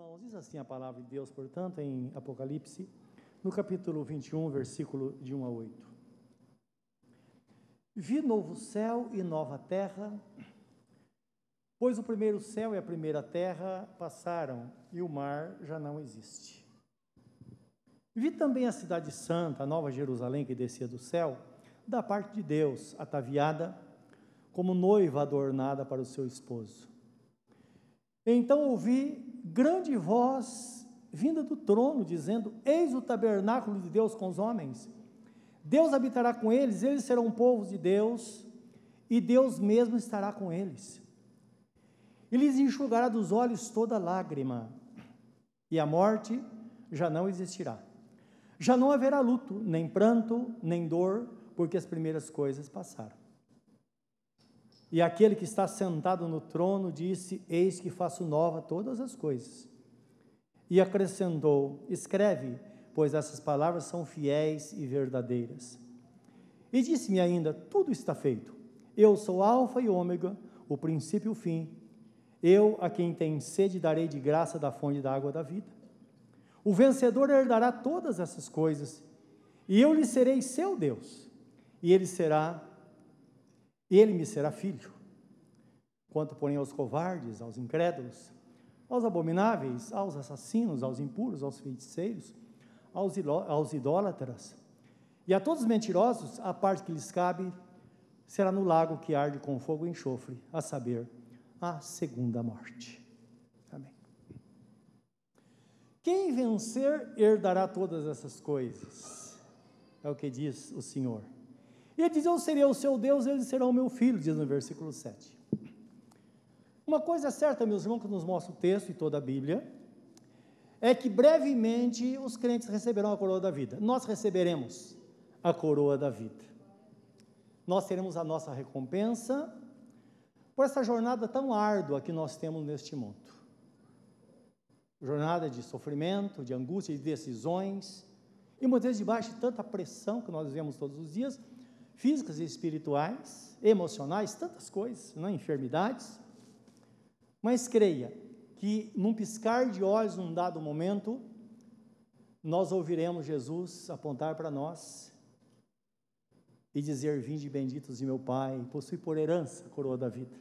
Irmãos, diz assim a palavra de Deus, portanto, em Apocalipse, no capítulo 21, versículo de 1 a 8. Vi novo céu e nova terra, pois o primeiro céu e a primeira terra passaram e o mar já não existe. Vi também a cidade santa, a nova Jerusalém que descia do céu, da parte de Deus, ataviada como noiva adornada para o seu esposo. Então ouvi grande voz vinda do trono, dizendo: Eis o tabernáculo de Deus com os homens. Deus habitará com eles, eles serão um povo de Deus, e Deus mesmo estará com eles. E lhes enxugará dos olhos toda lágrima, e a morte já não existirá. Já não haverá luto, nem pranto, nem dor, porque as primeiras coisas passaram. E aquele que está sentado no trono disse: Eis que faço nova todas as coisas. E acrescentou: Escreve, pois essas palavras são fiéis e verdadeiras. E disse-me ainda: Tudo está feito. Eu sou Alfa e Ômega, o princípio e o fim. Eu, a quem tem sede, darei de graça da fonte da água da vida. O vencedor herdará todas essas coisas, e eu lhe serei seu Deus, e ele será ele me será filho. Quanto, porém, aos covardes, aos incrédulos, aos abomináveis, aos assassinos, aos impuros, aos feiticeiros, aos, aos idólatras, e a todos os mentirosos, a parte que lhes cabe será no lago que arde com fogo e enxofre, a saber, a segunda morte. Amém. Quem vencer herdará todas essas coisas, é o que diz o Senhor. E ele diz: Eu serei o seu Deus, eles serão o meu filho, diz no versículo 7. Uma coisa é certa, meus irmãos, que nos mostra o texto e toda a Bíblia, é que brevemente os crentes receberão a coroa da vida. Nós receberemos a coroa da vida. Nós teremos a nossa recompensa por essa jornada tão árdua que nós temos neste mundo. Jornada de sofrimento, de angústia, de decisões, e muitas vezes debaixo de tanta pressão que nós vivemos todos os dias, físicas e espirituais, emocionais, tantas coisas, não? É? enfermidades. Mas creia que num piscar de olhos, num dado momento, nós ouviremos Jesus apontar para nós e dizer: Vinde benditos de meu Pai, possui por herança a coroa da vida.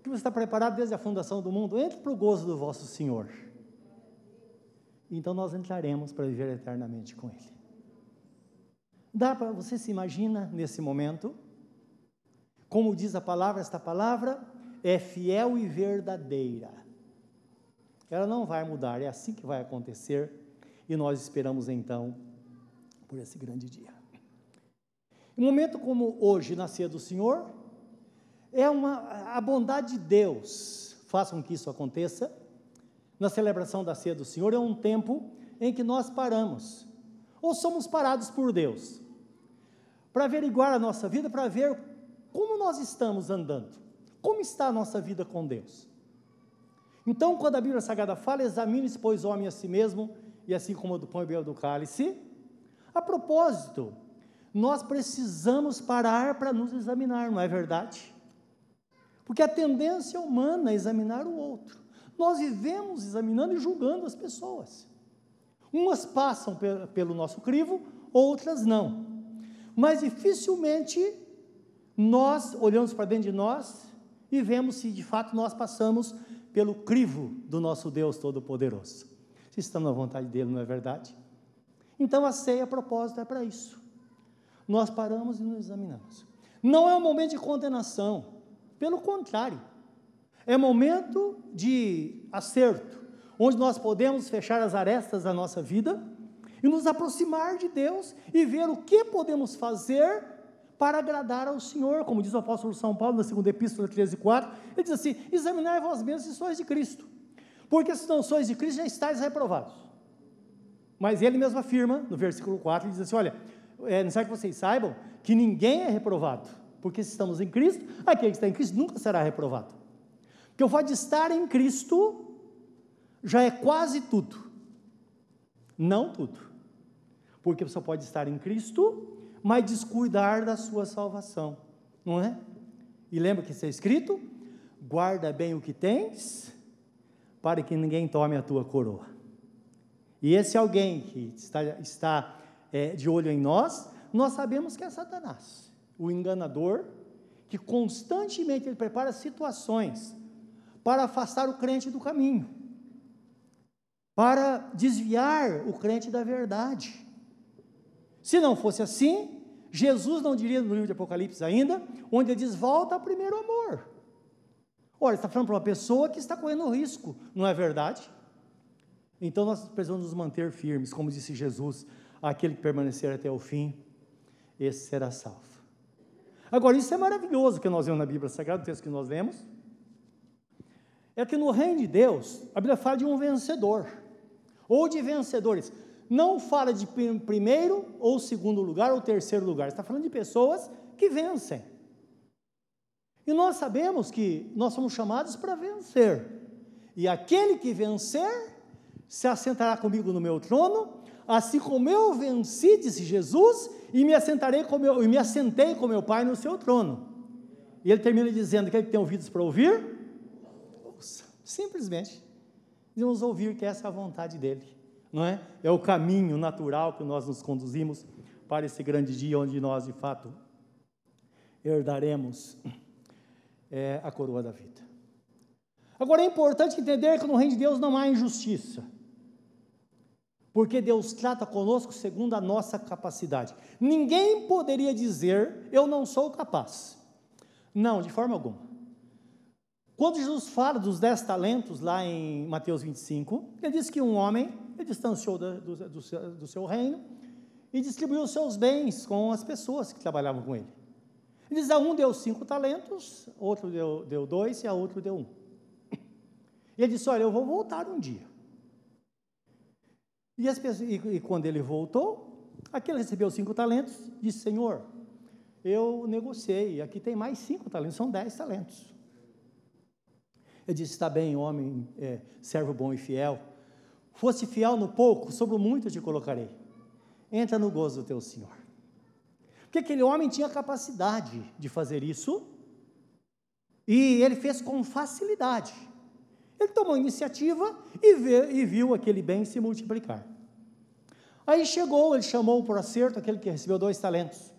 Que você está preparado desde a fundação do mundo, entre para o gozo do vosso Senhor. Então nós entraremos para viver eternamente com Ele. Dá para você se imagina nesse momento? Como diz a palavra, esta palavra é fiel e verdadeira. Ela não vai mudar, é assim que vai acontecer e nós esperamos então por esse grande dia. Um momento como hoje, na ceia do Senhor, é uma a bondade de Deus façam que isso aconteça. Na celebração da ceia do Senhor é um tempo em que nós paramos ou somos parados por Deus para averiguar a nossa vida, para ver como nós estamos andando, como está a nossa vida com Deus. Então, quando a Bíblia Sagrada fala, examine-se, pois, homem a si mesmo, e assim como do pão e do cálice. A propósito, nós precisamos parar para nos examinar, não é verdade? Porque a tendência humana é examinar o outro. Nós vivemos examinando e julgando as pessoas. Umas passam pelo nosso crivo, outras não mas dificilmente nós olhamos para dentro de nós e vemos se de fato nós passamos pelo crivo do nosso Deus Todo-Poderoso. Se estamos na vontade dele, não é verdade? Então a ceia, a propósito, é para isso. Nós paramos e nos examinamos. Não é um momento de condenação, pelo contrário, é momento de acerto, onde nós podemos fechar as arestas da nossa vida e nos aproximar de Deus e ver o que podemos fazer para agradar ao Senhor, como diz o apóstolo São Paulo na segunda epístola 13, 4, ele diz assim, examinai vós mesmos se sois de Cristo, porque se não sois de Cristo, já estáis reprovados, mas ele mesmo afirma, no versículo 4, ele diz assim, olha, é necessário que vocês saibam que ninguém é reprovado, porque se estamos em Cristo, aquele que está em Cristo nunca será reprovado, porque o fato de estar em Cristo já é quase tudo, não tudo, porque você pode estar em Cristo, mas descuidar da sua salvação, não é? E lembra que está escrito: guarda bem o que tens, para que ninguém tome a tua coroa. E esse alguém que está, está é, de olho em nós, nós sabemos que é Satanás, o enganador, que constantemente ele prepara situações para afastar o crente do caminho, para desviar o crente da verdade. Se não fosse assim, Jesus não diria no livro de Apocalipse ainda, onde ele diz: volta ao primeiro amor. Olha, está falando para uma pessoa que está correndo risco, não é verdade? Então nós precisamos nos manter firmes, como disse Jesus: aquele que permanecer até o fim, esse será salvo. Agora, isso é maravilhoso que nós vemos na Bíblia Sagrada, o texto que nós lemos. É que no reino de Deus, a Bíblia fala de um vencedor, ou de vencedores. Não fala de primeiro ou segundo lugar ou terceiro lugar, está falando de pessoas que vencem. E nós sabemos que nós somos chamados para vencer. E aquele que vencer se assentará comigo no meu trono, assim como eu venci, disse Jesus, e me assentarei com meu, e me assentei com meu Pai no seu trono. E ele termina dizendo que ele tem ouvidos para ouvir, ouça, simplesmente. Devemos ouvir que essa é a vontade dele, não é? É o caminho natural que nós nos conduzimos para esse grande dia onde nós, de fato, herdaremos é, a coroa da vida. Agora é importante entender que no reino de Deus não há injustiça porque Deus trata conosco segundo a nossa capacidade. Ninguém poderia dizer, eu não sou capaz. Não, de forma alguma. Quando Jesus fala dos dez talentos, lá em Mateus 25, ele diz que um homem ele distanciou do, do, do, do seu reino e distribuiu os seus bens com as pessoas que trabalhavam com ele. Ele diz: a um deu cinco talentos, outro deu, deu dois e a outro deu um. E ele disse: Olha, eu vou voltar um dia. E, pessoas, e, e quando ele voltou, aquele recebeu cinco talentos, disse: Senhor, eu negociei, aqui tem mais cinco talentos, são dez talentos. Ele disse: Está bem, homem, é, servo bom e fiel. Fosse fiel no pouco, sobre o muito te colocarei. Entra no gozo do teu Senhor. Porque aquele homem tinha capacidade de fazer isso, e ele fez com facilidade. Ele tomou iniciativa e, vê, e viu aquele bem se multiplicar. Aí chegou, ele chamou por acerto aquele que recebeu dois talentos.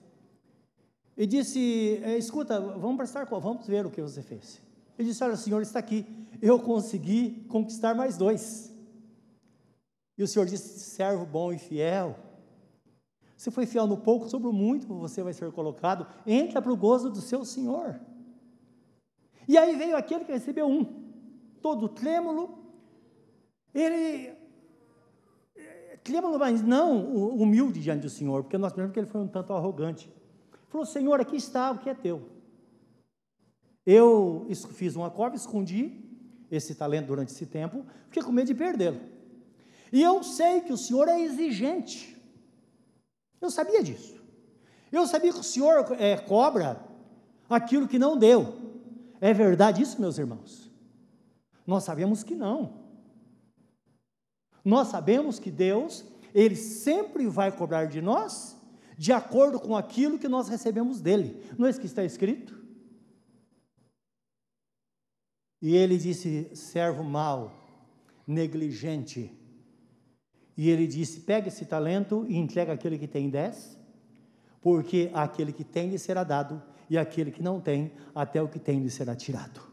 E disse: é, Escuta, vamos prestar vamos ver o que você fez. Ele disse: Olha, o senhor está aqui, eu consegui conquistar mais dois. E o senhor disse: Servo bom e fiel. Você foi fiel no pouco, sobre o muito você vai ser colocado. Entra para o gozo do seu senhor. E aí veio aquele que recebeu um todo trêmulo, ele trêmulo, mas não humilde diante do Senhor, porque nós pensamos que ele foi um tanto arrogante. Falou: Senhor, aqui está o que é teu. Eu fiz uma cova, escondi esse talento durante esse tempo, fiquei com medo de perdê-lo. E eu sei que o Senhor é exigente. Eu sabia disso. Eu sabia que o Senhor é, cobra aquilo que não deu. É verdade isso, meus irmãos? Nós sabemos que não. Nós sabemos que Deus, Ele sempre vai cobrar de nós de acordo com aquilo que nós recebemos dele. Não é isso que está escrito? E ele disse: servo mau, negligente. E ele disse: pega esse talento e entrega aquele que tem dez, porque aquele que tem lhe será dado, e aquele que não tem, até o que tem lhe será tirado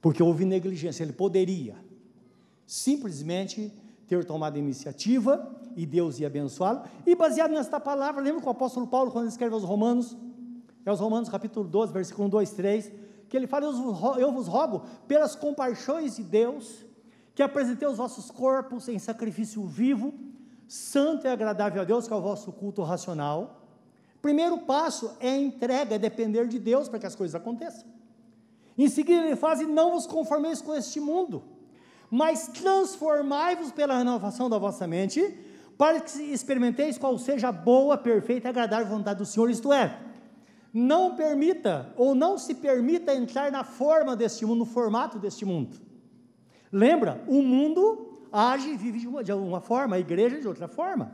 porque houve negligência. Ele poderia simplesmente ter tomado a iniciativa e Deus ia abençoá-lo. E baseado nesta palavra, lembra que o apóstolo Paulo, quando escreve aos Romanos, é os Romanos capítulo 12, versículo 1, 2, 3, que ele fala: Eu vos rogo, pelas compaixões de Deus, que apresentei os vossos corpos em sacrifício vivo, santo e agradável a Deus, que é o vosso culto racional. Primeiro passo é a entrega, é depender de Deus para que as coisas aconteçam. Em seguida ele fala: Não vos conformeis com este mundo, mas transformai-vos pela renovação da vossa mente, para que experimenteis qual seja a boa, perfeita e agradável vontade do Senhor, isto é, não permita ou não se permita entrar na forma deste mundo, no formato deste mundo. Lembra, o mundo age e vive de uma, de uma forma, a igreja de outra forma.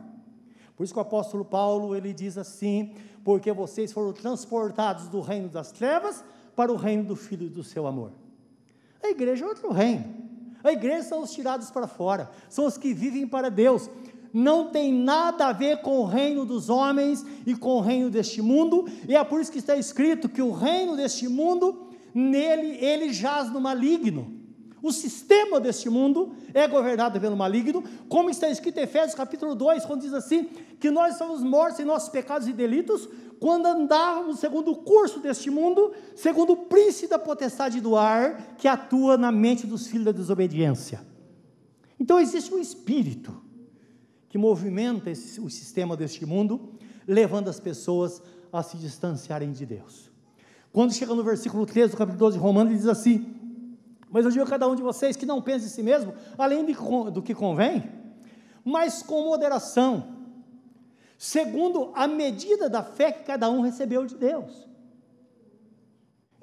Por isso que o apóstolo Paulo ele diz assim: porque vocês foram transportados do reino das trevas para o reino do Filho do seu amor. A igreja é outro reino. A igreja são os tirados para fora, são os que vivem para Deus. Não tem nada a ver com o reino dos homens e com o reino deste mundo, e é por isso que está escrito que o reino deste mundo, nele ele jaz no maligno. O sistema deste mundo é governado pelo maligno, como está escrito em Efésios capítulo 2, quando diz assim: que nós somos mortos em nossos pecados e delitos, quando andávamos segundo o curso deste mundo, segundo o príncipe da potestade do ar, que atua na mente dos filhos da desobediência. Então existe um espírito que movimenta esse, o sistema deste mundo, levando as pessoas a se distanciarem de Deus. Quando chega no versículo 13 do capítulo 12 de Romanos, ele diz assim: mas eu digo a cada um de vocês que não pense em si mesmo, além de, do que convém, mas com moderação, segundo a medida da fé que cada um recebeu de Deus.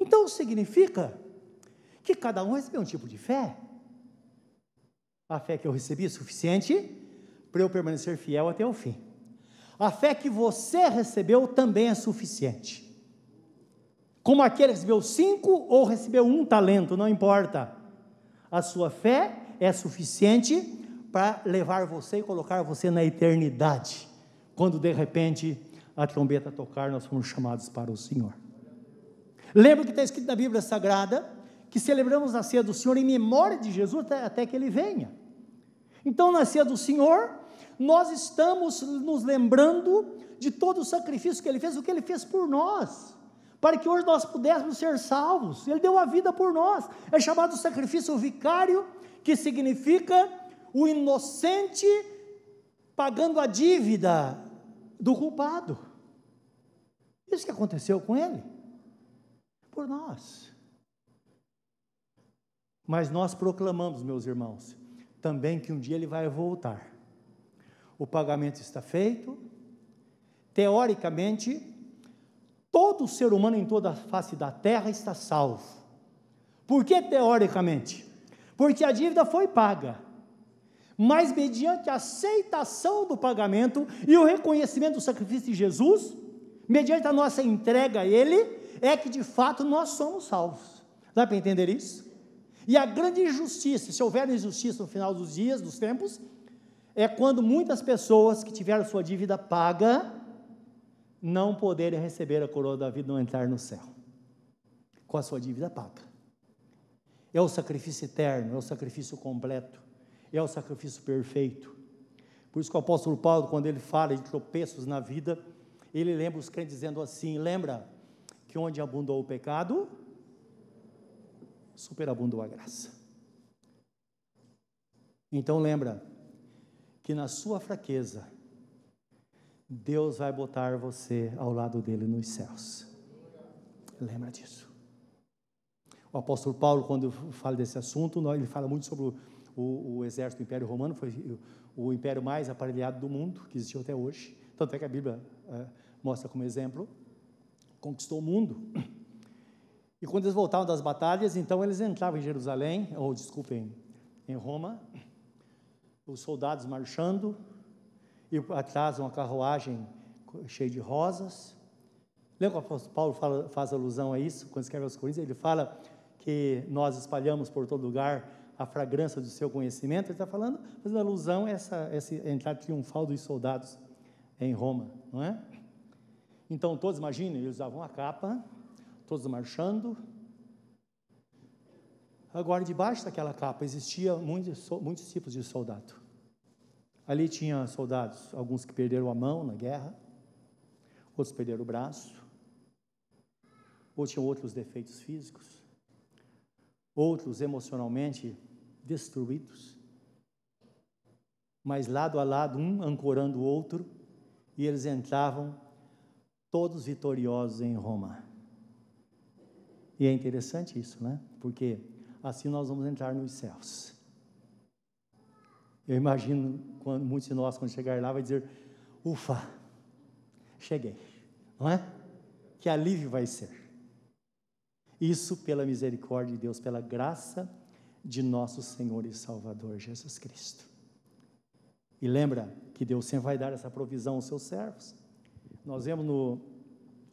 Então significa que cada um recebeu um tipo de fé. A fé que eu recebi é suficiente para eu permanecer fiel até o fim. A fé que você recebeu também é suficiente como aquele que recebeu cinco ou recebeu um talento, não importa. A sua fé é suficiente para levar você e colocar você na eternidade, quando de repente a trombeta tocar, nós fomos chamados para o Senhor. Lembra que está escrito na Bíblia Sagrada que celebramos a ceia do Senhor em memória de Jesus até, até que ele venha. Então, na ceia do Senhor, nós estamos nos lembrando de todo o sacrifício que ele fez, o que ele fez por nós para que hoje nós pudéssemos ser salvos. Ele deu a vida por nós. É chamado sacrifício vicário, que significa o inocente pagando a dívida do culpado. Isso que aconteceu com ele, por nós. Mas nós proclamamos, meus irmãos, também que um dia ele vai voltar. O pagamento está feito. Teoricamente, todo ser humano em toda a face da terra está salvo. Por que teoricamente? Porque a dívida foi paga. Mas mediante a aceitação do pagamento e o reconhecimento do sacrifício de Jesus, mediante a nossa entrega a Ele, é que de fato nós somos salvos. Dá para entender isso? E a grande injustiça, se houver injustiça no final dos dias, dos tempos, é quando muitas pessoas que tiveram sua dívida paga, não poderem receber a coroa da vida, não entrar no céu, com a sua dívida paga. É o sacrifício eterno, é o sacrifício completo, é o sacrifício perfeito. Por isso que o apóstolo Paulo, quando ele fala de tropeços na vida, ele lembra os crentes dizendo assim: lembra que onde abundou o pecado, superabundou a graça. Então lembra que na sua fraqueza, Deus vai botar você ao lado dele nos céus. Lembra disso. O apóstolo Paulo, quando fala desse assunto, ele fala muito sobre o, o, o exército do Império Romano, foi o, o, império mais aparelhado do mundo, que existiu até hoje. Tanto é que a Bíblia é, mostra como exemplo, conquistou o mundo. E quando eles voltavam das batalhas, então eles entravam em Jerusalém, ou desculpem, em Roma, os soldados marchando, e atrás uma carruagem cheia de rosas. Lembra que o apóstolo Paulo fala, faz alusão a isso, quando escreve aos Coríntios? Ele fala que nós espalhamos por todo lugar a fragrância do seu conhecimento. Ele está falando, fazendo alusão a essa, essa entrada triunfal dos soldados em Roma, não é? Então, todos imaginem, eles usavam a capa, todos marchando. Agora, debaixo daquela capa existia muitos, muitos tipos de soldado. Ali tinha soldados, alguns que perderam a mão na guerra, outros perderam o braço, ou tinham outros defeitos físicos, outros emocionalmente destruídos, mas lado a lado, um ancorando o outro, e eles entravam todos vitoriosos em Roma. E é interessante isso, né? Porque assim nós vamos entrar nos céus. Eu imagino quando muitos de nós, quando chegar lá, vai dizer: Ufa, cheguei, não é? Que alívio vai ser. Isso pela misericórdia de Deus, pela graça de nosso Senhor e Salvador Jesus Cristo. E lembra que Deus sempre vai dar essa provisão aos seus servos. Nós vemos no,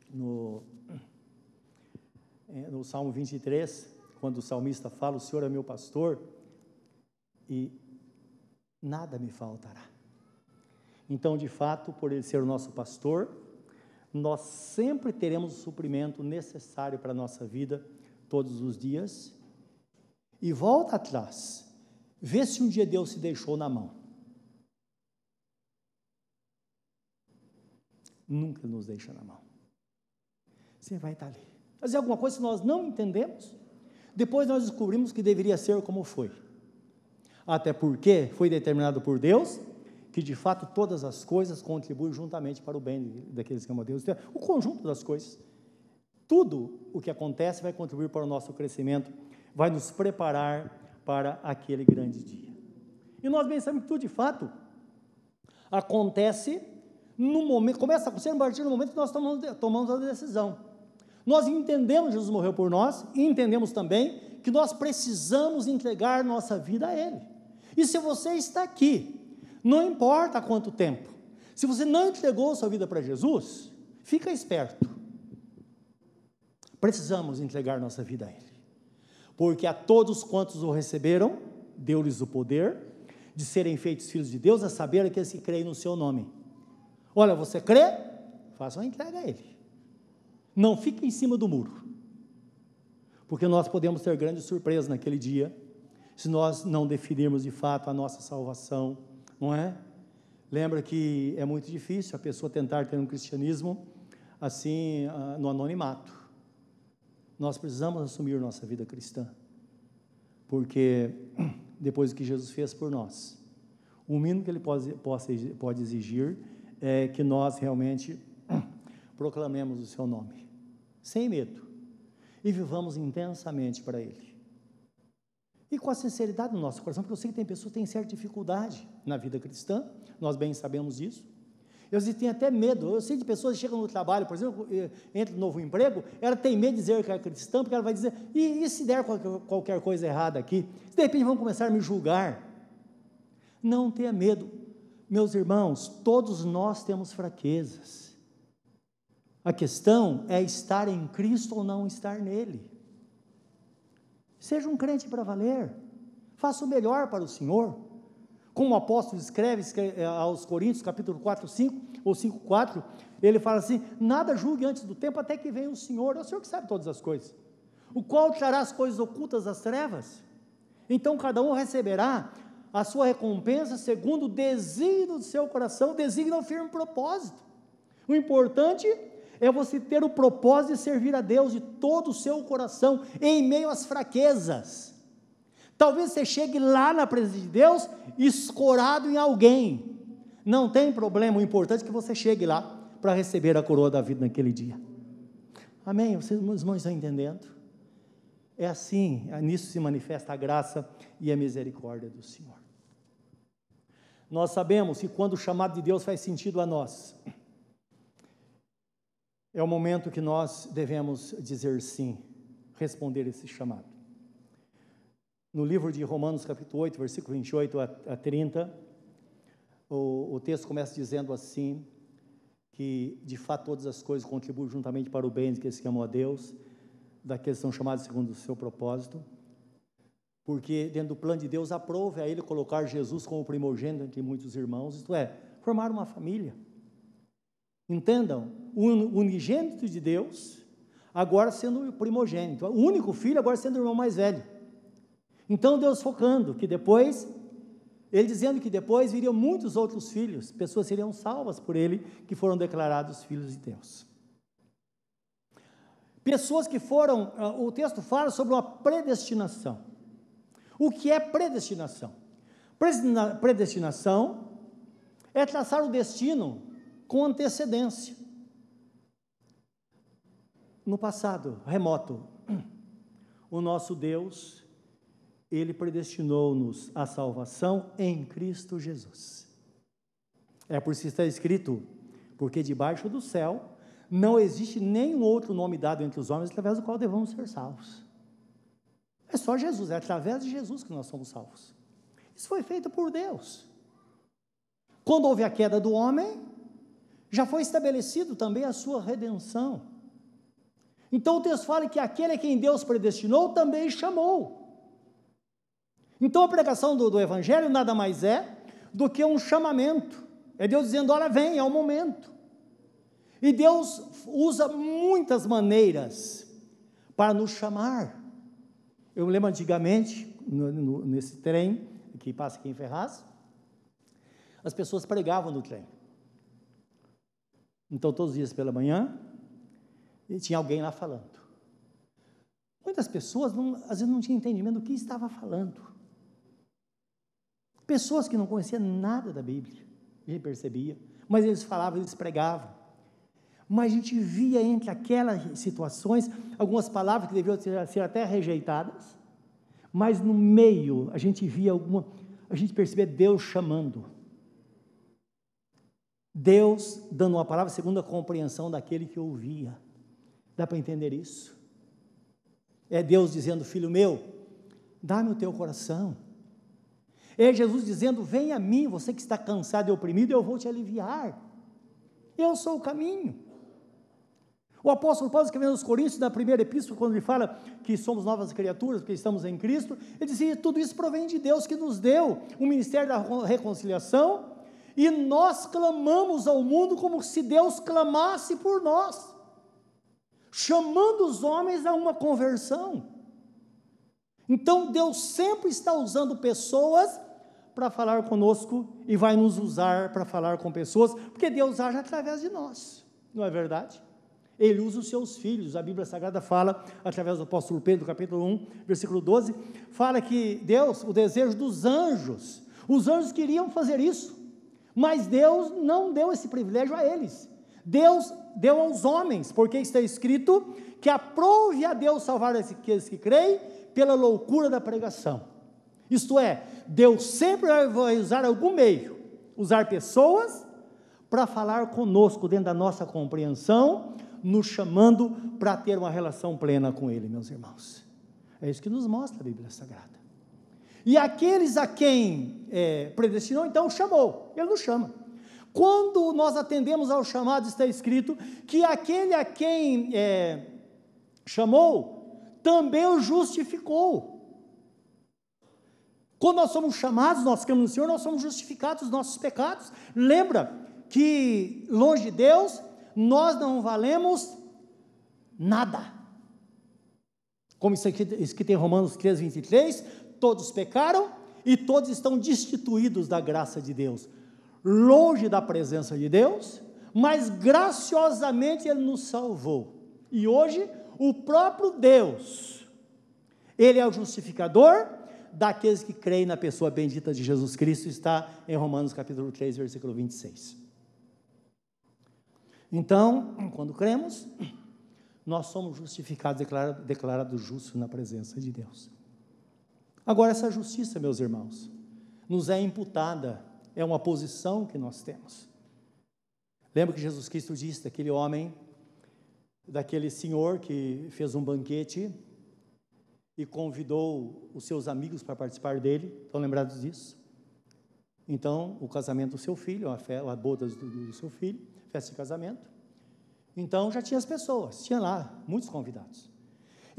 no, no Salmo 23, quando o salmista fala: O Senhor é meu pastor e nada me faltará. Então, de fato, por ele ser o nosso pastor, nós sempre teremos o suprimento necessário para a nossa vida todos os dias. E volta atrás, vê se um dia Deus se deixou na mão. Nunca nos deixa na mão. Você vai estar ali. Fazer alguma coisa que nós não entendemos, depois nós descobrimos que deveria ser como foi. Até porque foi determinado por Deus que de fato todas as coisas contribuem juntamente para o bem daqueles que amam a Deus. Então, o conjunto das coisas. Tudo o que acontece vai contribuir para o nosso crescimento, vai nos preparar para aquele grande dia. E nós bem sabemos que tudo de fato acontece no momento, começa a acontecer a partir do momento que nós tomamos, tomamos a decisão. Nós entendemos que Jesus morreu por nós e entendemos também que nós precisamos entregar nossa vida a Ele. E se você está aqui não importa quanto tempo. Se você não entregou sua vida para Jesus, fica esperto. Precisamos entregar nossa vida a Ele. Porque a todos quantos o receberam, deu-lhes o poder de serem feitos filhos de Deus, a saber aqueles que creem no seu nome. Olha, você crê? Faça uma entrega a Ele. Não fique em cima do muro. Porque nós podemos ter grande surpresa naquele dia, se nós não definirmos de fato a nossa salvação não é? Lembra que é muito difícil a pessoa tentar ter um cristianismo assim, ah, no anonimato. Nós precisamos assumir nossa vida cristã, porque depois do que Jesus fez por nós, o mínimo que Ele pode, pode exigir é que nós realmente proclamemos o Seu nome, sem medo, e vivamos intensamente para Ele. E com a sinceridade no nosso coração, porque eu sei que tem pessoas que têm certa dificuldade na vida cristã, nós bem sabemos disso. Eu têm até medo. Eu sei de pessoas que chegam no trabalho, por exemplo, entra no novo emprego, ela tem medo de dizer que é cristã, porque ela vai dizer, e, e se der qualquer coisa errada aqui? De repente vão começar a me julgar. Não tenha medo. Meus irmãos, todos nós temos fraquezas. A questão é estar em Cristo ou não estar nele. Seja um crente para valer. Faça o melhor para o Senhor. Como o apóstolo escreve, eh, aos Coríntios, capítulo 4, 5, ou 5, 4, ele fala assim: Nada julgue antes do tempo, até que venha o Senhor. É o Senhor que sabe todas as coisas. O qual trará as coisas ocultas das trevas. Então cada um receberá a sua recompensa segundo o desígnio do seu coração. O desígnio é um firme propósito. O importante é você ter o propósito de servir a Deus de todo o seu coração, em meio às fraquezas. Talvez você chegue lá na presença de Deus escorado em alguém. Não tem problema, o importante é que você chegue lá para receber a coroa da vida naquele dia. Amém? Vocês, meus irmãos, estão entendendo? É assim, nisso se manifesta a graça e a misericórdia do Senhor. Nós sabemos que quando o chamado de Deus faz sentido a nós, é o momento que nós devemos dizer sim, responder esse chamado. No livro de Romanos, capítulo 8, versículo 28 a 30, o, o texto começa dizendo assim: que de fato todas as coisas contribuem juntamente para o bem daqueles que amam a Deus, daqueles que são chamados segundo o seu propósito, porque dentro do plano de Deus aprove a Ele colocar Jesus como primogênito entre muitos irmãos, isto é, formar uma família. Entendam, o unigênito de Deus, agora sendo o primogênito, o único filho, agora sendo o irmão mais velho. Então Deus focando que depois, ele dizendo que depois viriam muitos outros filhos, pessoas seriam salvas por ele, que foram declarados filhos de Deus. Pessoas que foram, ah, o texto fala sobre uma predestinação. O que é predestinação? Predestinação é traçar o destino com antecedência. No passado remoto, o nosso Deus, ele predestinou-nos à salvação em Cristo Jesus. É por isso que está escrito: porque debaixo do céu não existe nenhum outro nome dado entre os homens através do qual devemos ser salvos. É só Jesus, é através de Jesus que nós somos salvos. Isso foi feito por Deus. Quando houve a queda do homem, já foi estabelecido também a sua redenção. Então o texto fala que aquele a quem Deus predestinou também chamou. Então a pregação do, do Evangelho nada mais é do que um chamamento. É Deus dizendo: olha, vem, é o momento. E Deus usa muitas maneiras para nos chamar. Eu lembro antigamente, no, no, nesse trem que passa aqui em Ferraz, as pessoas pregavam no trem. Então, todos os dias pela manhã, tinha alguém lá falando. Muitas pessoas, não, às vezes, não tinham entendimento do que estava falando. Pessoas que não conheciam nada da Bíblia, a gente percebia, mas eles falavam, eles pregavam. Mas a gente via entre aquelas situações algumas palavras que deviam ser, ser até rejeitadas, mas no meio a gente via alguma, a gente percebia Deus chamando. Deus dando uma palavra segundo a compreensão daquele que ouvia. Dá para entender isso? É Deus dizendo, filho meu, dá-me o teu coração. É Jesus dizendo, vem a mim, você que está cansado e oprimido, eu vou te aliviar. Eu sou o caminho. O apóstolo Paulo, escrevendo aos Coríntios, na primeira epístola, quando ele fala que somos novas criaturas, porque estamos em Cristo, ele dizia: tudo isso provém de Deus que nos deu o ministério da reconciliação, e nós clamamos ao mundo como se Deus clamasse por nós, chamando os homens a uma conversão. Então Deus sempre está usando pessoas para falar conosco e vai nos usar para falar com pessoas, porque Deus age através de nós, não é verdade? Ele usa os seus filhos. A Bíblia Sagrada fala, através do apóstolo Pedro, capítulo 1, versículo 12, fala que Deus, o desejo dos anjos, os anjos queriam fazer isso, mas Deus não deu esse privilégio a eles. Deus deu aos homens, porque está escrito que aprove a Deus salvar aqueles que creem pela loucura da pregação. Isto é, Deus sempre vai usar algum meio, usar pessoas para falar conosco dentro da nossa compreensão, nos chamando para ter uma relação plena com Ele, meus irmãos. É isso que nos mostra a Bíblia Sagrada. E aqueles a quem é, predestinou, então chamou, Ele nos chama. Quando nós atendemos ao chamado, está escrito que aquele a quem é, chamou, também o justificou. Quando nós somos chamados, nós cremos no Senhor, nós somos justificados dos nossos pecados. Lembra que longe de Deus, nós não valemos nada. Como isso aqui, aqui tem Romanos 3, 23, todos pecaram e todos estão destituídos da graça de Deus, longe da presença de Deus, mas graciosamente Ele nos salvou. E hoje, o próprio Deus, Ele é o justificador daqueles que creem na pessoa bendita de Jesus Cristo, está em Romanos capítulo 3, versículo 26. Então, quando cremos, nós somos justificados, declarados, declarados justos na presença de Deus. Agora, essa justiça, meus irmãos, nos é imputada, é uma posição que nós temos. Lembra que Jesus Cristo disse daquele homem, daquele senhor que fez um banquete e convidou os seus amigos para participar dele, estão lembrados disso? Então, o casamento do seu filho, a, fé, a boda do, do seu filho, festa de casamento. Então já tinha as pessoas, tinha lá muitos convidados.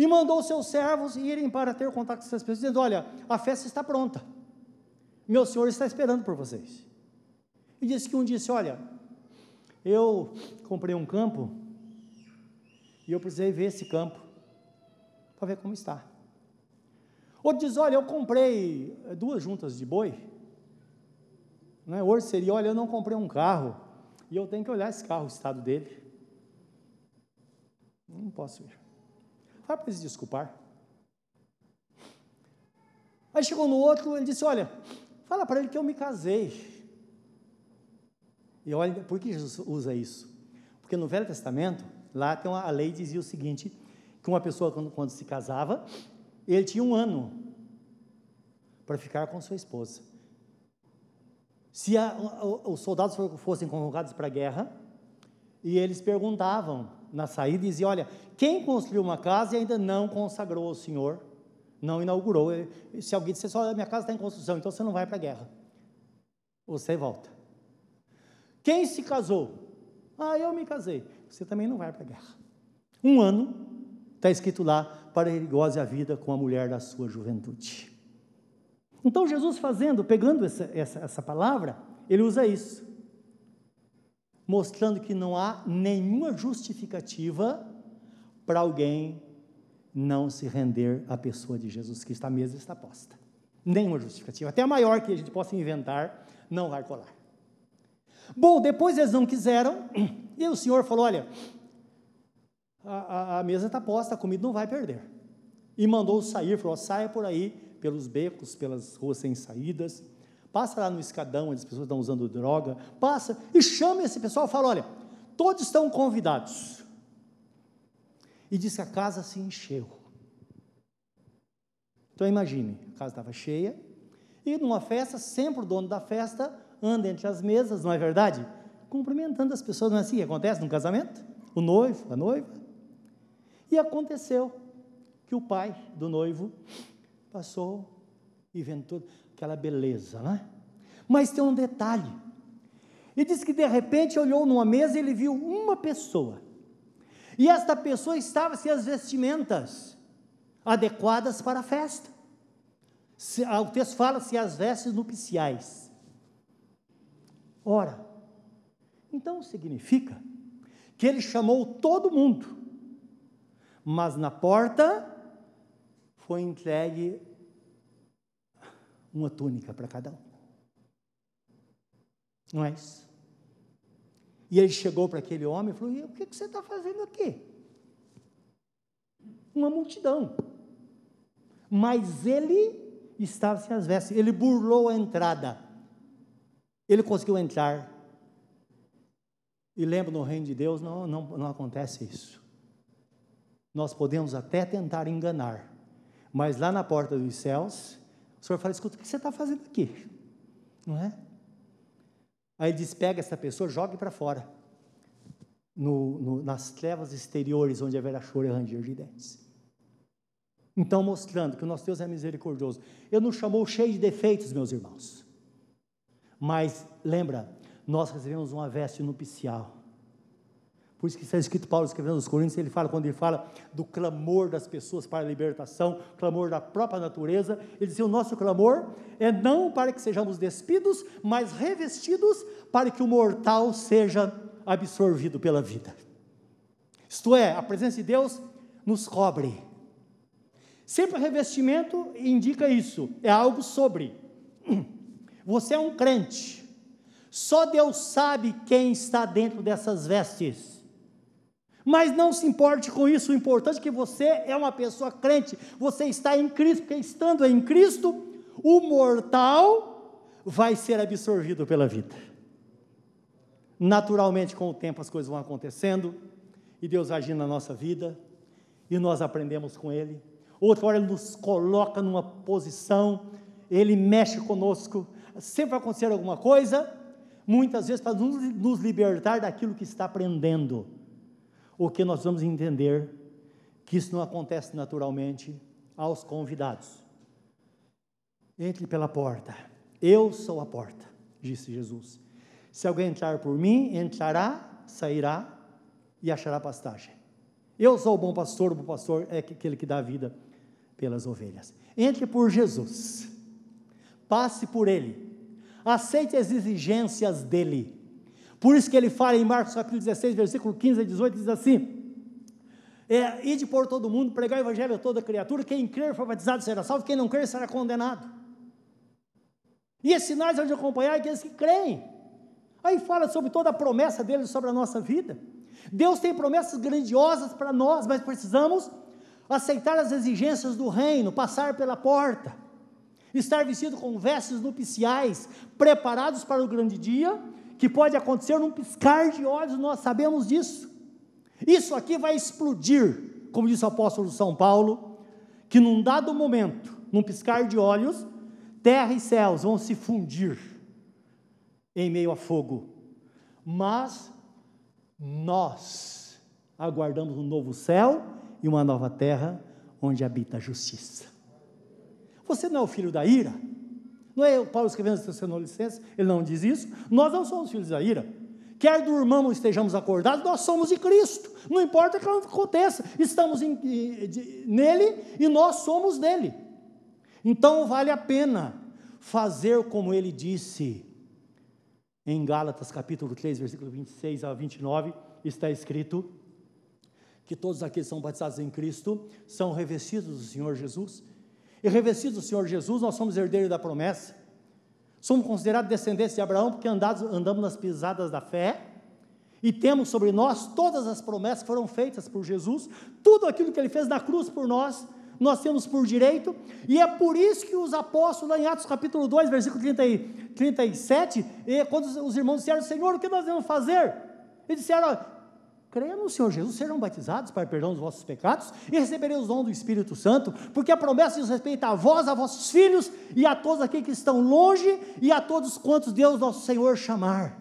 E mandou seus servos irem para ter contato com essas pessoas, dizendo: Olha, a festa está pronta. Meu senhor está esperando por vocês. E disse que um disse: Olha, eu comprei um campo e eu precisei ver esse campo para ver como está. Outro diz: Olha, eu comprei duas juntas de boi. Não é? Hoje seria: Olha, eu não comprei um carro e eu tenho que olhar esse carro, o estado dele. Não posso ir. Fala para eles desculpar. Aí chegou no outro, ele disse: Olha, fala para ele que eu me casei. E olha, por que Jesus usa isso? Porque no Velho Testamento, lá tem uma, a lei dizia o seguinte: que uma pessoa, quando, quando se casava, ele tinha um ano para ficar com sua esposa. Se a, os soldados fossem convocados para a guerra, e eles perguntavam na saída, diziam, olha, quem construiu uma casa e ainda não consagrou ao Senhor, não inaugurou, se alguém dissesse, olha, minha casa está em construção, então você não vai para a guerra, você volta. Quem se casou? Ah, eu me casei. Você também não vai para a guerra. Um ano, está escrito lá, para goze a vida com a mulher da sua juventude. Então, Jesus fazendo, pegando essa, essa, essa palavra, ele usa isso, mostrando que não há nenhuma justificativa para alguém não se render à pessoa de Jesus Cristo. A mesa está posta. Nenhuma justificativa. Até a maior que a gente possa inventar, não vai colar. Bom, depois eles não quiseram, e o Senhor falou: olha, a, a, a mesa está posta, a comida não vai perder. E mandou sair, falou: saia por aí, pelos becos, pelas ruas sem saídas, passa lá no escadão onde as pessoas estão usando droga, passa e chama esse pessoal, fala: olha, todos estão convidados. E diz que a casa se encheu. Então imagine, a casa estava cheia, e numa festa, sempre o dono da festa anda entre as mesas, não é verdade? Cumprimentando as pessoas, não é assim que acontece no casamento? O noivo, a noiva. E aconteceu que o pai do noivo passou e vendo toda aquela beleza, né? Mas tem um detalhe. E diz que de repente olhou numa mesa e ele viu uma pessoa. E esta pessoa estava sem as vestimentas adequadas para a festa. O texto fala se as vestes nupciais. Ora, então significa que ele chamou todo mundo, mas na porta foi entregue uma túnica para cada um. Não é isso? E ele chegou para aquele homem e falou: e, O que, que você está fazendo aqui? Uma multidão. Mas ele estava sem as vestes, ele burlou a entrada. Ele conseguiu entrar. E lembra, no reino de Deus não, não, não acontece isso. Nós podemos até tentar enganar, mas lá na porta dos céus, o Senhor fala: escuta, o que você está fazendo aqui? Não é? Aí ele diz: pega essa pessoa, jogue para fora, no, no, nas trevas exteriores, onde haverá choro e ranger de dentes. Então, mostrando que o nosso Deus é misericordioso. Eu não chamou cheio de defeitos, meus irmãos. Mas, lembra, nós recebemos uma veste nupcial. Por isso que está escrito Paulo escrevendo aos Coríntios, ele fala, quando ele fala do clamor das pessoas para a libertação, clamor da própria natureza, ele diz: o nosso clamor é não para que sejamos despidos, mas revestidos para que o mortal seja absorvido pela vida. Isto é, a presença de Deus nos cobre. Sempre revestimento indica isso, é algo sobre. Você é um crente, só Deus sabe quem está dentro dessas vestes. Mas não se importe com isso, o importante é que você é uma pessoa crente, você está em Cristo, porque estando em Cristo, o mortal vai ser absorvido pela vida. Naturalmente, com o tempo, as coisas vão acontecendo, e Deus agindo na nossa vida, e nós aprendemos com Ele. Outra hora Ele nos coloca numa posição, Ele mexe conosco, sempre vai acontecer alguma coisa, muitas vezes para nos, libertar daquilo que está aprendendo o que nós vamos entender que isso não acontece naturalmente aos convidados. Entre pela porta. Eu sou a porta, disse Jesus. Se alguém entrar por mim, entrará, sairá e achará pastagem. Eu sou o bom pastor, o bom pastor é aquele que dá vida pelas ovelhas. Entre por Jesus. Passe por ele. Aceite as exigências dele por isso que ele fala em Marcos capítulo 16, versículo 15 a 18, diz assim: é, Ide por todo mundo, pregar o evangelho a toda criatura, quem crer for batizado será salvo, quem não crer será condenado. E esses sinais vão de acompanhar aqueles que creem. Aí fala sobre toda a promessa dele sobre a nossa vida. Deus tem promessas grandiosas para nós, mas precisamos aceitar as exigências do reino, passar pela porta, estar vestido com vestes nupciais, preparados para o grande dia que pode acontecer num piscar de olhos, nós sabemos disso. Isso aqui vai explodir, como disse o apóstolo São Paulo, que num dado momento, num piscar de olhos, terra e céus vão se fundir em meio a fogo. Mas nós aguardamos um novo céu e uma nova terra onde habita a justiça. Você não é o filho da ira? Não é Paulo escrevendo aos Tessalonicenses, ele não diz isso. Nós não somos filhos da ira. Quer durmamos estejamos acordados, nós somos de Cristo. Não importa o que aconteça, estamos em, de, nele e nós somos dele. Então vale a pena fazer como ele disse. Em Gálatas capítulo 3, versículo 26 a 29, está escrito que todos aqueles que são batizados em Cristo são revestidos do Senhor Jesus. E revestidos do Senhor Jesus, nós somos herdeiros da promessa. Somos considerados descendentes de Abraão porque andamos, andamos nas pisadas da fé e temos sobre nós todas as promessas que foram feitas por Jesus, tudo aquilo que ele fez na cruz por nós, nós temos por direito, e é por isso que os apóstolos, lá em Atos capítulo 2, versículo 30 e 37, e quando os irmãos disseram, Senhor, o que nós devemos fazer? Eles disseram, creia no Senhor Jesus, serão batizados para perdão dos vossos pecados e receberei os dons do Espírito Santo, porque a promessa diz respeito a vós, a vossos filhos e a todos aqueles que estão longe e a todos quantos Deus nosso Senhor chamar.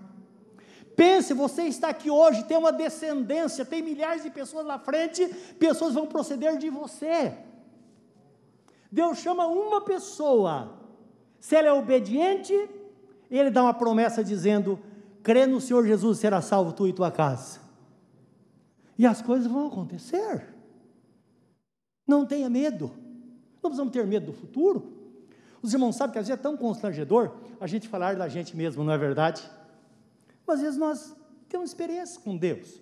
Pense, você está aqui hoje, tem uma descendência, tem milhares de pessoas na frente, pessoas vão proceder de você. Deus chama uma pessoa, se ela é obediente, ele dá uma promessa dizendo: crê no Senhor Jesus, será salvo tu e tua casa. E as coisas vão acontecer. Não tenha medo. Não precisamos ter medo do futuro. Os irmãos sabem que às vezes é tão constrangedor a gente falar da gente mesmo, não é verdade? Mas às vezes nós temos experiência com Deus.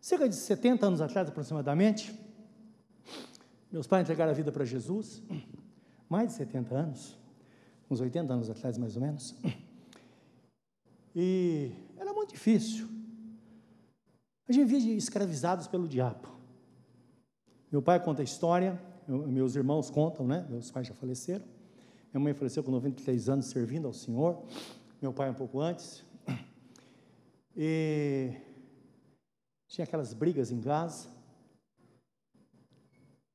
Cerca de 70 anos atrás, aproximadamente, meus pais entregaram a vida para Jesus, mais de 70 anos, uns 80 anos atrás, mais ou menos. E era muito difícil. A gente via escravizados pelo diabo. Meu pai conta a história, meus irmãos contam, né? Meus pais já faleceram. Minha mãe faleceu com 93 anos servindo ao Senhor. Meu pai um pouco antes. E tinha aquelas brigas em casa.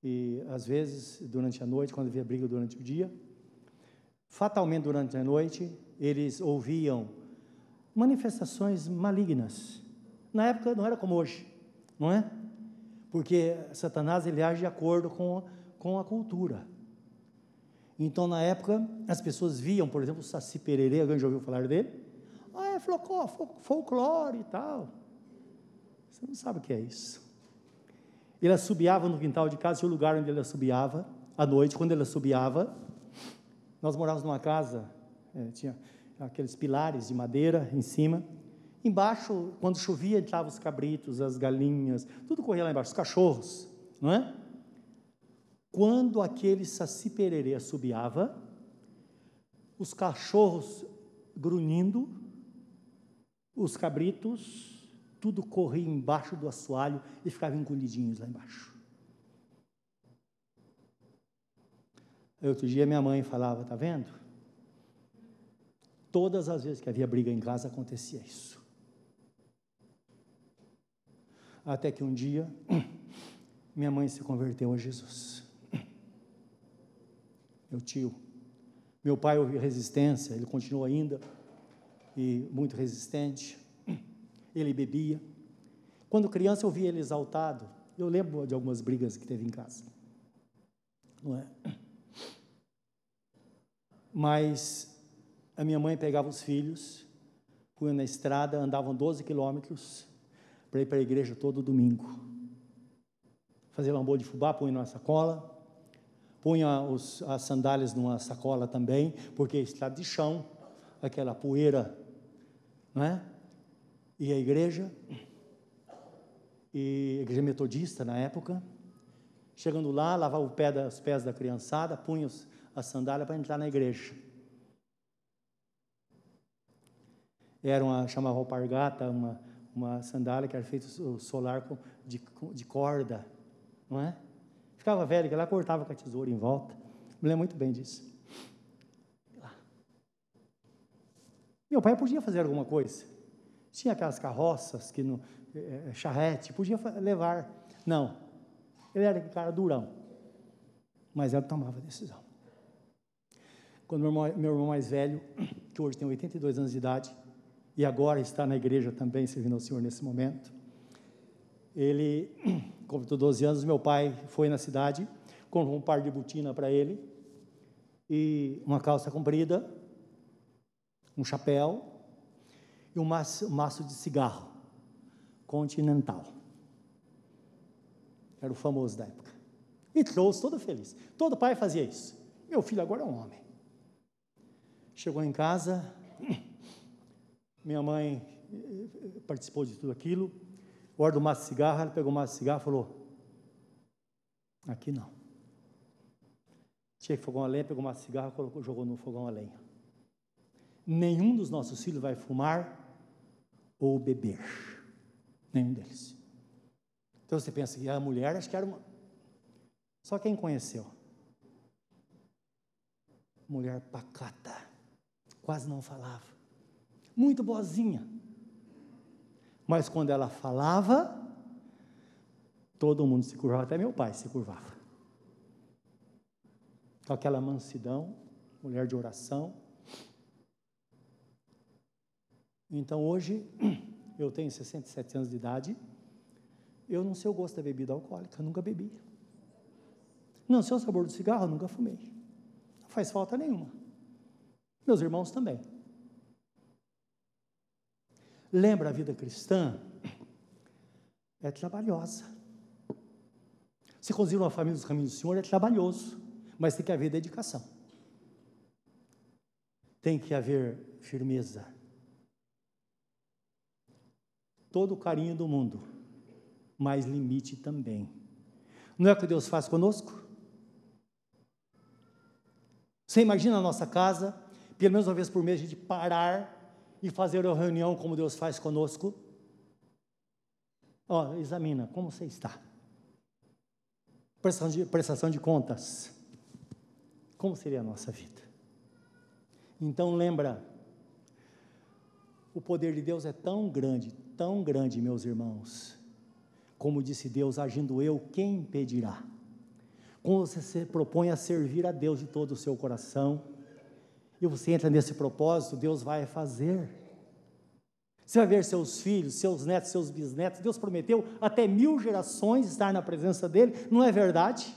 E às vezes, durante a noite, quando havia briga durante o dia, fatalmente durante a noite, eles ouviam manifestações malignas. Na época não era como hoje, não é? Porque Satanás ele age de acordo com, com a cultura. Então, na época, as pessoas viam, por exemplo, o Saci Pererê, alguém já ouviu falar dele? Ah, é folclore e tal. Você não sabe o que é isso. Ele assobiava no quintal de casa, tinha o lugar onde ele assobiava, à noite, quando ele assobiava. Nós morávamos numa casa, é, tinha aqueles pilares de madeira em cima. Embaixo, quando chovia, entravam os cabritos, as galinhas, tudo corria lá embaixo, os cachorros, não é? Quando aquele saci pererê assobiava, os cachorros grunhindo, os cabritos tudo corria embaixo do assoalho e ficava encolhidinhos lá embaixo. Outro dia minha mãe falava, tá vendo? Todas as vezes que havia briga em casa acontecia isso. Até que um dia minha mãe se converteu a Jesus. Meu tio. Meu pai houve resistência, ele continuou ainda e muito resistente ele bebia. Quando criança eu via ele exaltado. Eu lembro de algumas brigas que teve em casa. Não é? Mas a minha mãe pegava os filhos, punha na estrada, andavam 12 quilômetros para ir para a igreja todo domingo. Fazia lambo de fubá, punha na sacola, punha os, as sandálias numa sacola também, porque estrada de chão, aquela poeira, não é? e a igreja, e a igreja metodista na época, chegando lá, lavava pé os pés da criançada, punha a sandália para entrar na igreja. Era uma, chamava alpargata, uma, uma sandália que era feita solar de, de corda, não é? Ficava velho, que lá cortava com a tesoura em volta. Me lembro muito bem disso. Meu pai podia fazer alguma coisa. Tinha aquelas carroças que no é, é charrete, podia levar. Não. Ele era aquele cara durão. Mas ele tomava a decisão. Quando meu irmão, meu irmão mais velho, que hoje tem 82 anos de idade, e agora está na igreja também, servindo ao Senhor nesse momento, ele completou 12 anos, meu pai foi na cidade, comprou um par de botina para ele, e uma calça comprida, um chapéu, e um maço, um maço de cigarro continental. Era o famoso da época. E trouxe todo feliz. Todo pai fazia isso. Meu filho agora é um homem. Chegou em casa, minha mãe eh, participou de tudo aquilo. O maço de cigarro, ela pegou o maço de cigarro e falou: Aqui não. Tinha que fogão a lenha, pegou o maço de cigarro, colocou, jogou no fogão a lenha. Nenhum dos nossos filhos vai fumar ou beber. Nenhum deles. Então você pensa que a mulher, acho que era uma. Só quem conheceu. Mulher pacata, quase não falava. Muito boazinha. Mas quando ela falava, todo mundo se curvava, até meu pai se curvava. Com aquela mansidão, mulher de oração. Então hoje, eu tenho 67 anos de idade, eu não sei o gosto da bebida alcoólica, nunca bebi. Não sei o sabor do cigarro, nunca fumei. Não faz falta nenhuma. Meus irmãos também. Lembra a vida cristã? É trabalhosa. Se conduzir uma família dos caminhos do Senhor é trabalhoso, mas tem que haver dedicação. Tem que haver firmeza todo o carinho do mundo, mas limite também. Não é o que Deus faz conosco? Você imagina a nossa casa, pelo menos uma vez por mês, a gente parar e fazer uma reunião como Deus faz conosco? Ó, examina como você está. Prestação de, prestação de contas. Como seria a nossa vida? Então lembra, o poder de Deus é tão grande, tão grande, meus irmãos. Como disse Deus, agindo eu, quem impedirá? Quando você se propõe a servir a Deus de todo o seu coração, e você entra nesse propósito, Deus vai fazer. Você vai ver seus filhos, seus netos, seus bisnetos. Deus prometeu até mil gerações estar na presença dEle, não é verdade?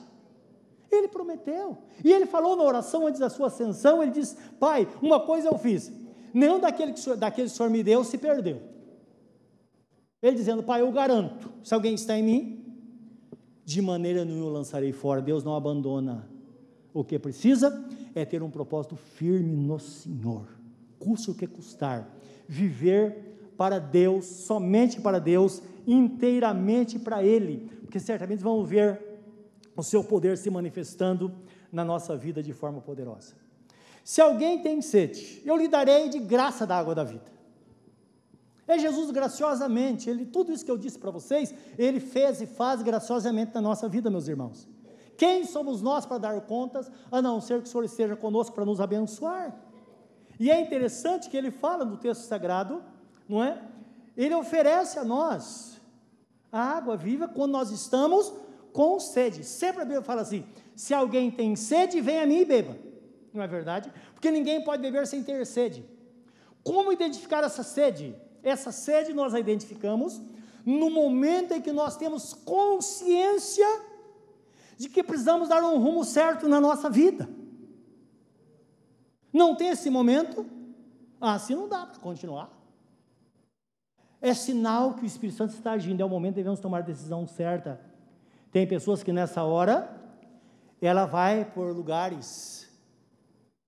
Ele prometeu. E ele falou na oração antes da sua ascensão: Ele disse, Pai, uma coisa eu fiz, nenhum daquele que, daquele que o Senhor me deu se perdeu. Ele dizendo: Pai, eu garanto, se alguém está em mim, de maneira nenhuma eu lançarei fora. Deus não abandona. O que precisa é ter um propósito firme no Senhor, custe o que custar, viver para Deus, somente para Deus, inteiramente para Ele, porque certamente vamos ver o seu poder se manifestando na nossa vida de forma poderosa. Se alguém tem sede, eu lhe darei de graça da água da vida. É Jesus graciosamente, ele, tudo isso que eu disse para vocês, ele fez e faz graciosamente na nossa vida, meus irmãos. Quem somos nós para dar contas, a não ser que o Senhor esteja conosco para nos abençoar? E é interessante que ele fala no texto sagrado, não é? Ele oferece a nós a água viva quando nós estamos com sede. Sempre a Bíblia fala assim: se alguém tem sede, vem a mim e beba. Não é verdade? Porque ninguém pode beber sem ter sede. Como identificar essa sede? Essa sede nós a identificamos no momento em que nós temos consciência de que precisamos dar um rumo certo na nossa vida. Não tem esse momento? Ah, assim não dá para continuar. É sinal que o Espírito Santo está agindo, é o momento que devemos tomar a decisão certa. Tem pessoas que nessa hora, ela vai por lugares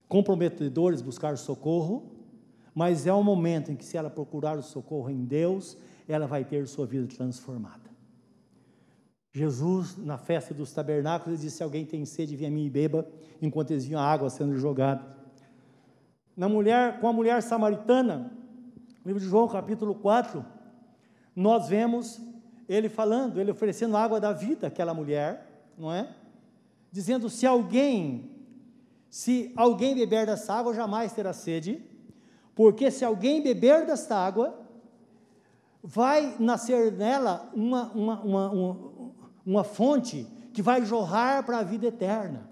comprometedores buscar socorro, mas é o momento em que, se ela procurar o socorro em Deus, ela vai ter sua vida transformada. Jesus, na festa dos tabernáculos, disse: Se alguém tem sede, venha a mim e beba, enquanto eles viam a água sendo jogada. Na mulher, com a mulher samaritana, no livro de João, capítulo 4, nós vemos ele falando, ele oferecendo água da vida àquela mulher, não é? Dizendo: se alguém, se alguém beber dessa água, jamais terá sede, porque se alguém beber desta água, vai nascer nela uma, uma, uma, uma, fonte que vai jorrar para a vida eterna.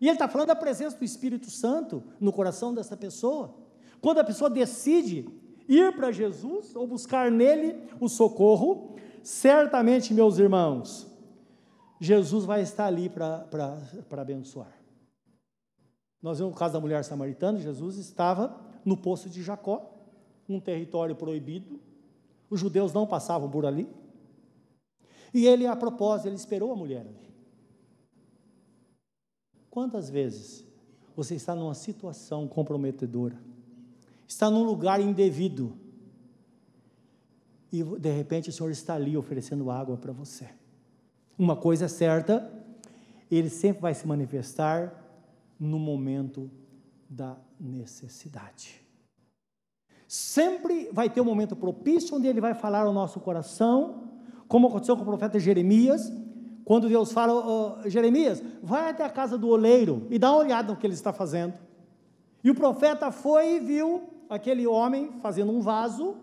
E ele está falando da presença do Espírito Santo no coração dessa pessoa. Quando a pessoa decide ir para Jesus ou buscar nele o socorro, certamente, meus irmãos, Jesus vai estar ali para abençoar. Nós vemos o caso da mulher samaritana, Jesus estava no poço de Jacó, um território proibido. Os judeus não passavam por ali. E ele, a propósito, ele esperou a mulher ali. Quantas vezes você está numa situação comprometedora, está num lugar indevido, e de repente o Senhor está ali oferecendo água para você. Uma coisa é certa, Ele sempre vai se manifestar no momento da necessidade. Sempre vai ter um momento propício onde Ele vai falar ao nosso coração, como aconteceu com o profeta Jeremias, quando Deus fala, oh, Jeremias, vai até a casa do oleiro e dá uma olhada no que ele está fazendo. E o profeta foi e viu aquele homem fazendo um vaso,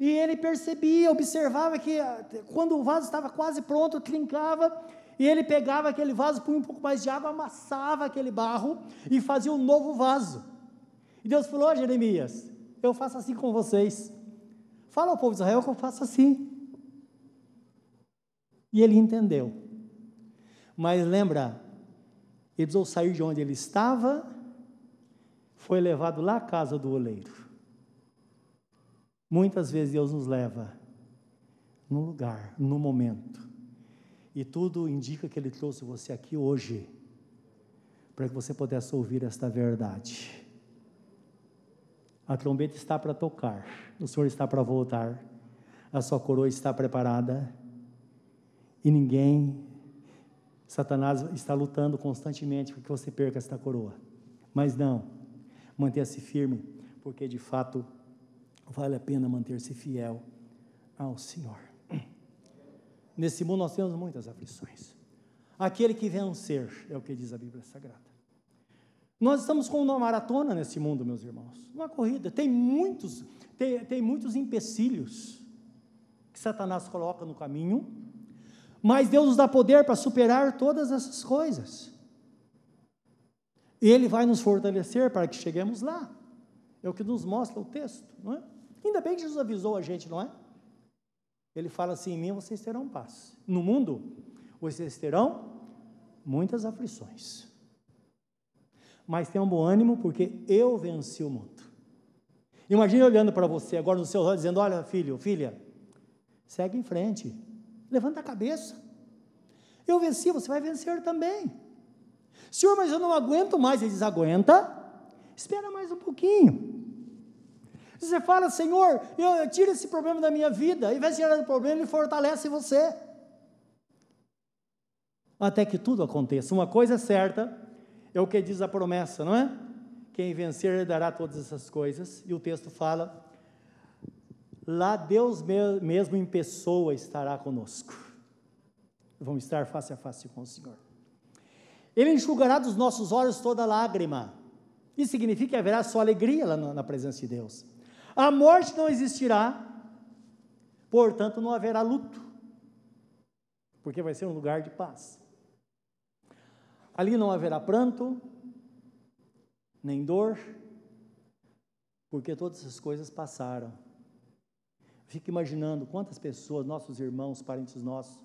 e ele percebia, observava que ah, quando o vaso estava quase pronto, trincava, e ele pegava aquele vaso, punha um pouco mais de água, amassava aquele barro e fazia um novo vaso. E Deus falou: oh, Jeremias, eu faço assim com vocês. Fala ao povo de Israel que eu faço assim. E ele entendeu. Mas lembra, ele precisou sair de onde ele estava, foi levado lá à casa do oleiro. Muitas vezes Deus nos leva no lugar, no momento. E tudo indica que Ele trouxe você aqui hoje, para que você pudesse ouvir esta verdade. A trombeta está para tocar, o Senhor está para voltar, a sua coroa está preparada, e ninguém, Satanás está lutando constantemente para que você perca esta coroa. Mas não, mantenha-se firme, porque de fato vale a pena manter-se fiel ao Senhor. Nesse mundo nós temos muitas aflições. Aquele que vencer, é o que diz a Bíblia Sagrada. Nós estamos com uma maratona nesse mundo, meus irmãos. Uma corrida. Tem muitos, tem, tem muitos empecilhos que Satanás coloca no caminho, mas Deus nos dá poder para superar todas essas coisas. Ele vai nos fortalecer para que cheguemos lá. É o que nos mostra o texto, não é? Ainda bem que Jesus avisou a gente, não é? Ele fala assim: em mim vocês terão paz. No mundo, vocês terão muitas aflições. Mas tenham bom ânimo, porque eu venci o mundo. Imagine olhando para você agora no seu olhos, dizendo: Olha, filho, filha, segue em frente, levanta a cabeça. Eu venci, você vai vencer também. Senhor, mas eu não aguento mais. Ele diz: Aguenta, espera mais um pouquinho. Você fala, Senhor, eu, eu tiro esse problema da minha vida. Ao invés de tirar o problema, Ele fortalece você. Até que tudo aconteça. Uma coisa é certa, é o que diz a promessa, não é? Quem vencer dará todas essas coisas. E o texto fala: lá Deus mesmo em pessoa estará conosco. Vamos estar face a face com o Senhor. Ele enxugará dos nossos olhos toda lágrima. Isso significa que haverá só alegria lá na presença de Deus. A morte não existirá, portanto não haverá luto, porque vai ser um lugar de paz. Ali não haverá pranto, nem dor, porque todas essas coisas passaram. Fico imaginando quantas pessoas, nossos irmãos, parentes nossos,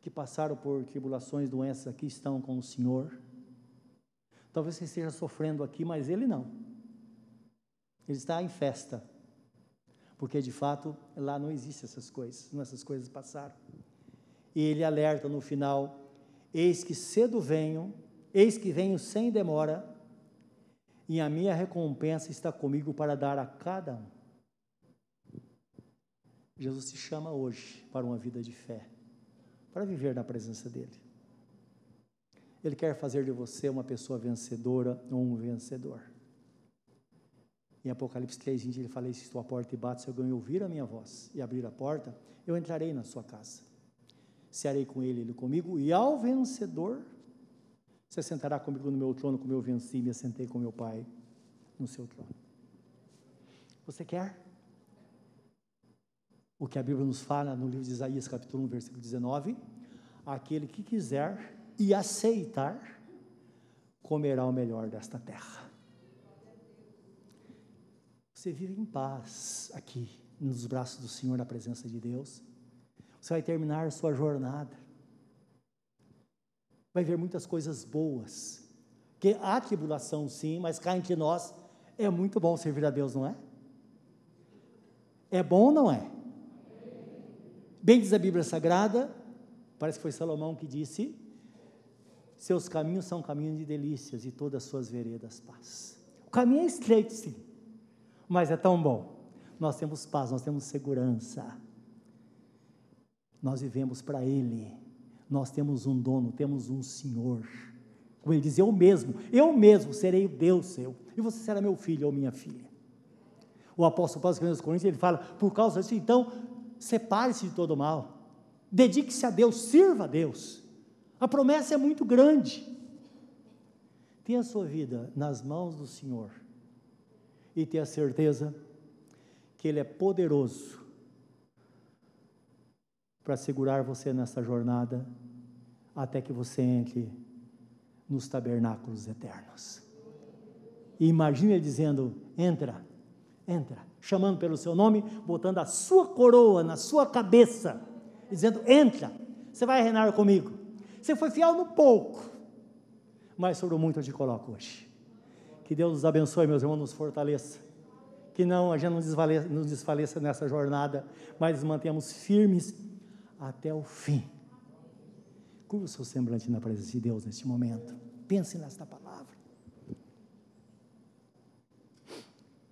que passaram por tribulações, doenças, aqui estão com o Senhor. Talvez você esteja sofrendo aqui, mas ele não. Ele está em festa. Porque de fato lá não existem essas coisas, não essas coisas passaram. E ele alerta no final: Eis que cedo venho, eis que venho sem demora, e a minha recompensa está comigo para dar a cada um. Jesus te chama hoje para uma vida de fé, para viver na presença dEle. Ele quer fazer de você uma pessoa vencedora ou um vencedor. Em Apocalipse 3, 20, ele fala: Se à porta e bato, se alguém ouvir a minha voz e abrir a porta, eu entrarei na sua casa. Cearei com ele, ele comigo, e ao vencedor, você sentará comigo no meu trono, como eu venci e me assentei com meu Pai no seu trono. Você quer? O que a Bíblia nos fala no livro de Isaías, capítulo 1, versículo 19: Aquele que quiser e aceitar, comerá o melhor desta terra. Você vive em paz aqui, nos braços do Senhor, na presença de Deus. Você vai terminar sua jornada. Vai ver muitas coisas boas. Que há tribulação, sim, mas cá entre nós é muito bom servir a Deus, não é? É bom ou não é? Bem diz a Bíblia Sagrada, parece que foi Salomão que disse: Seus caminhos são caminhos de delícias e todas as suas veredas paz. O caminho é estreito, sim, mas é tão bom. Nós temos paz, nós temos segurança. Nós vivemos para Ele. Nós temos um dono, temos um Senhor. Como ele diz, eu mesmo, eu mesmo serei o Deus seu, e você será meu filho ou minha filha. O apóstolo Paulo, escrevendo aos Coríntios, ele fala, por causa disso, então, separe-se de todo mal, dedique-se a Deus, sirva a Deus. A promessa é muito grande. Tenha a sua vida nas mãos do Senhor e tenha certeza que Ele é poderoso para segurar você nessa jornada até que você entre nos tabernáculos eternos. E imagine ele dizendo: entra, entra, chamando pelo seu nome, botando a sua coroa na sua cabeça, dizendo: entra, você vai reinar comigo. Você foi fiel no pouco, mas sobre muito eu te coloco hoje. Que Deus nos abençoe, meus irmãos, nos fortaleça. Que não a gente não desfaleça, nos desfaleça nessa jornada, mas nos mantenhamos firmes até o fim Curva o seu semblante na presença de Deus neste momento. Pense nesta palavra.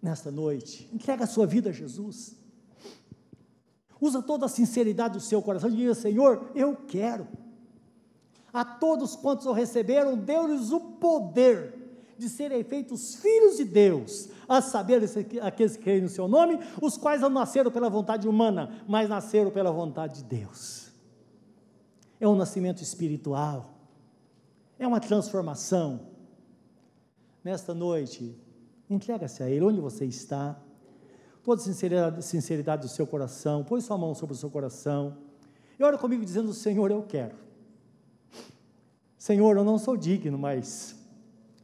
Nesta noite, entrega a sua vida a Jesus. Usa toda a sinceridade do seu coração e diga: Senhor, eu quero. A todos quantos o receberam, deu-lhes o poder de serem feitos filhos de Deus, a saber, aqueles que creem no seu nome, os quais não nasceram pela vontade humana, mas nasceram pela vontade de Deus é um nascimento espiritual, é uma transformação. Nesta noite, entrega-se a Ele, onde você está, toda sinceridade, sinceridade do seu coração, põe sua mão sobre o seu coração, e ora comigo dizendo: Senhor, eu quero. Senhor, eu não sou digno, mas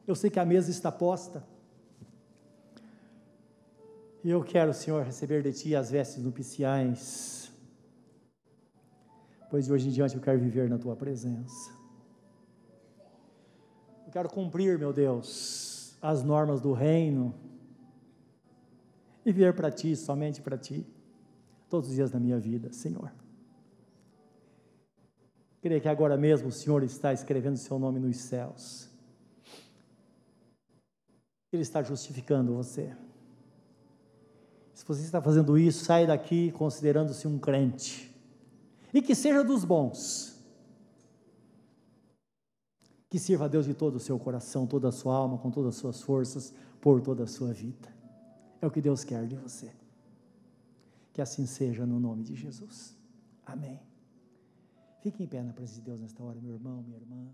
eu sei que a mesa está posta. E eu quero, Senhor, receber de Ti as vestes nupciais pois de hoje em diante eu quero viver na tua presença. Eu quero cumprir, meu Deus, as normas do reino e viver para ti, somente para ti, todos os dias da minha vida, Senhor. Creio que agora mesmo o Senhor está escrevendo o seu nome nos céus. Ele está justificando você. Se você está fazendo isso, sai daqui considerando-se um crente e que seja dos bons. Que sirva a Deus de todo o seu coração, toda a sua alma, com todas as suas forças, por toda a sua vida. É o que Deus quer de você. Que assim seja no nome de Jesus. Amém. Fique em pé na presença de Deus nesta hora, meu irmão, minha irmã.